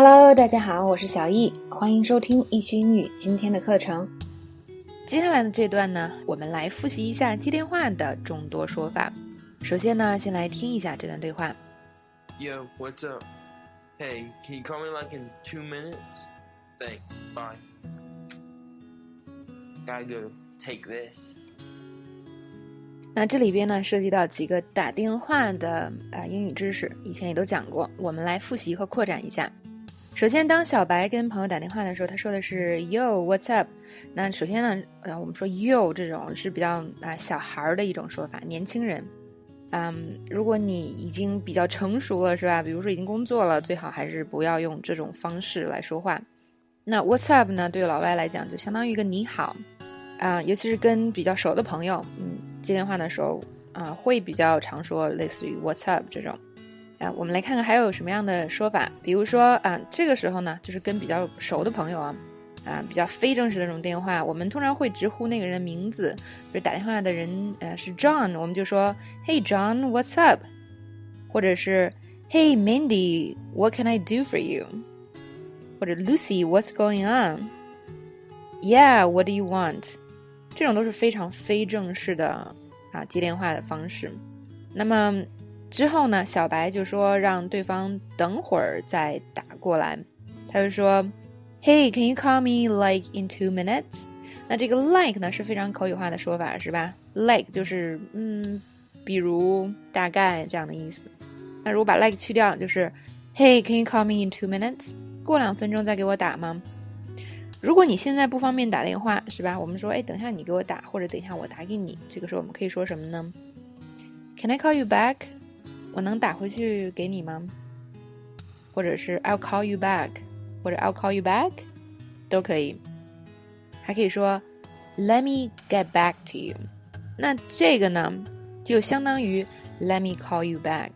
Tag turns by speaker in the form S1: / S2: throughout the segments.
S1: Hello，大家好，我是小易，欢迎收听易趣英语今天的课程。接下来的这段呢，我们来复习一下接电话的众多说法。首先呢，先来听一下这段对话。
S2: Yo, what's up? Hey, can you call me like in two minutes? Thanks. Bye. Gotta go take this.
S1: 那这里边呢，涉及到几个打电话的啊英语知识，以前也都讲过，我们来复习和扩展一下。首先，当小白跟朋友打电话的时候，他说的是 “Yo, what's up？” 那首先呢，呃，我们说 “Yo” 这种是比较啊小孩儿的一种说法，年轻人。嗯，如果你已经比较成熟了，是吧？比如说已经工作了，最好还是不要用这种方式来说话。那 “What's up” 呢？对老外来讲，就相当于一个你好啊，尤其是跟比较熟的朋友，嗯，接电话的时候啊，会比较常说类似于 “What's up” 这种。啊，我们来看看还有什么样的说法，比如说啊，这个时候呢，就是跟比较熟的朋友啊，啊，比较非正式的这种电话，我们通常会直呼那个人名字，比如打电话的人呃是 John，我们就说 Hey John，What's up？或者是 Hey Mindy，What can I do for you？或者 Lucy，What's going on？Yeah，What do you want？这种都是非常非正式的啊接电话的方式，那么。之后呢，小白就说让对方等会儿再打过来。他就说：“Hey, can you call me like in two minutes？” 那这个 like 呢是非常口语化的说法，是吧？like 就是嗯，比如大概这样的意思。那如果把 like 去掉，就是 “Hey, can you call me in two minutes？” 过两分钟再给我打吗？如果你现在不方便打电话，是吧？我们说，哎，等一下你给我打，或者等一下我打给你。这个时候我们可以说什么呢？Can I call you back？我能打回去给你吗？或者是 I'll call you back，或者 I'll call you back，都可以。还可以说 Let me get back to you。那这个呢，就相当于 Let me call you back。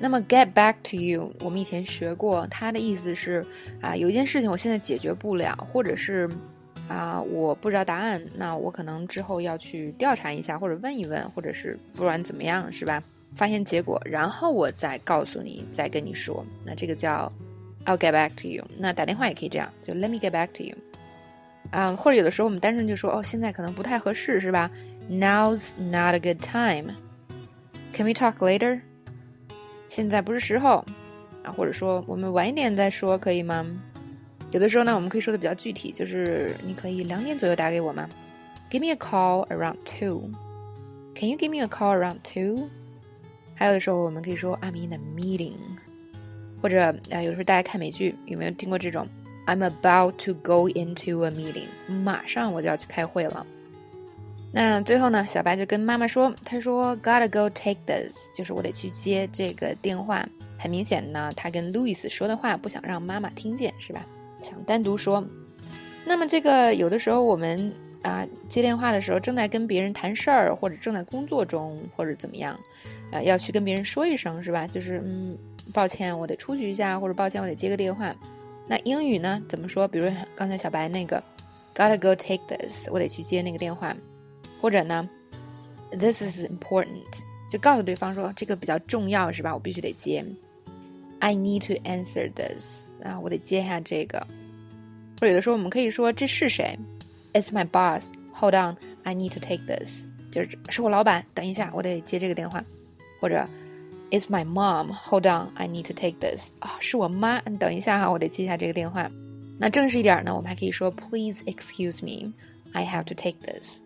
S1: 那么 get back to you，我们以前学过，它的意思是啊，有一件事情我现在解决不了，或者是啊，我不知道答案，那我可能之后要去调查一下，或者问一问，或者是不管怎么样，是吧？发现结果，然后我再告诉你，再跟你说。那这个叫 I'll get back to you。那打电话也可以这样，就 Let me get back to you。啊，或者有的时候我们单纯就说哦，现在可能不太合适，是吧？Now's not a good time。Can we talk later？现在不是时候啊，或者说我们晚一点再说，可以吗？有的时候呢，我们可以说的比较具体，就是你可以两点左右打给我吗？Give me a call around two。Can you give me a call around two？还有的时候，我们可以说 I'm in a meeting，或者啊，有的时候大家看美剧有没有听过这种 I'm about to go into a meeting，马上我就要去开会了。那最后呢，小白就跟妈妈说，他说 Gotta go take this，就是我得去接这个电话。很明显呢，他跟 Louis 说的话不想让妈妈听见，是吧？想单独说。那么这个有的时候我们。啊，接电话的时候正在跟别人谈事儿，或者正在工作中，或者怎么样，呃，要去跟别人说一声，是吧？就是嗯，抱歉，我得出去一下，或者抱歉，我得接个电话。那英语呢？怎么说？比如刚才小白那个，gotta go take this，我得去接那个电话。或者呢，this is important，就告诉对方说这个比较重要，是吧？我必须得接。I need to answer this，啊，我得接下这个。或者有的时候我们可以说这是谁 ？It's my boss. Hold on, I need to take this. 就是是我老板，等一下，我得接这个电话。或者，It's my mom. Hold on, I need to take this. 啊，是我妈，等一下哈，我得接下这个电话。那正式一点呢，我们还可以说，Please excuse me, I have to take this.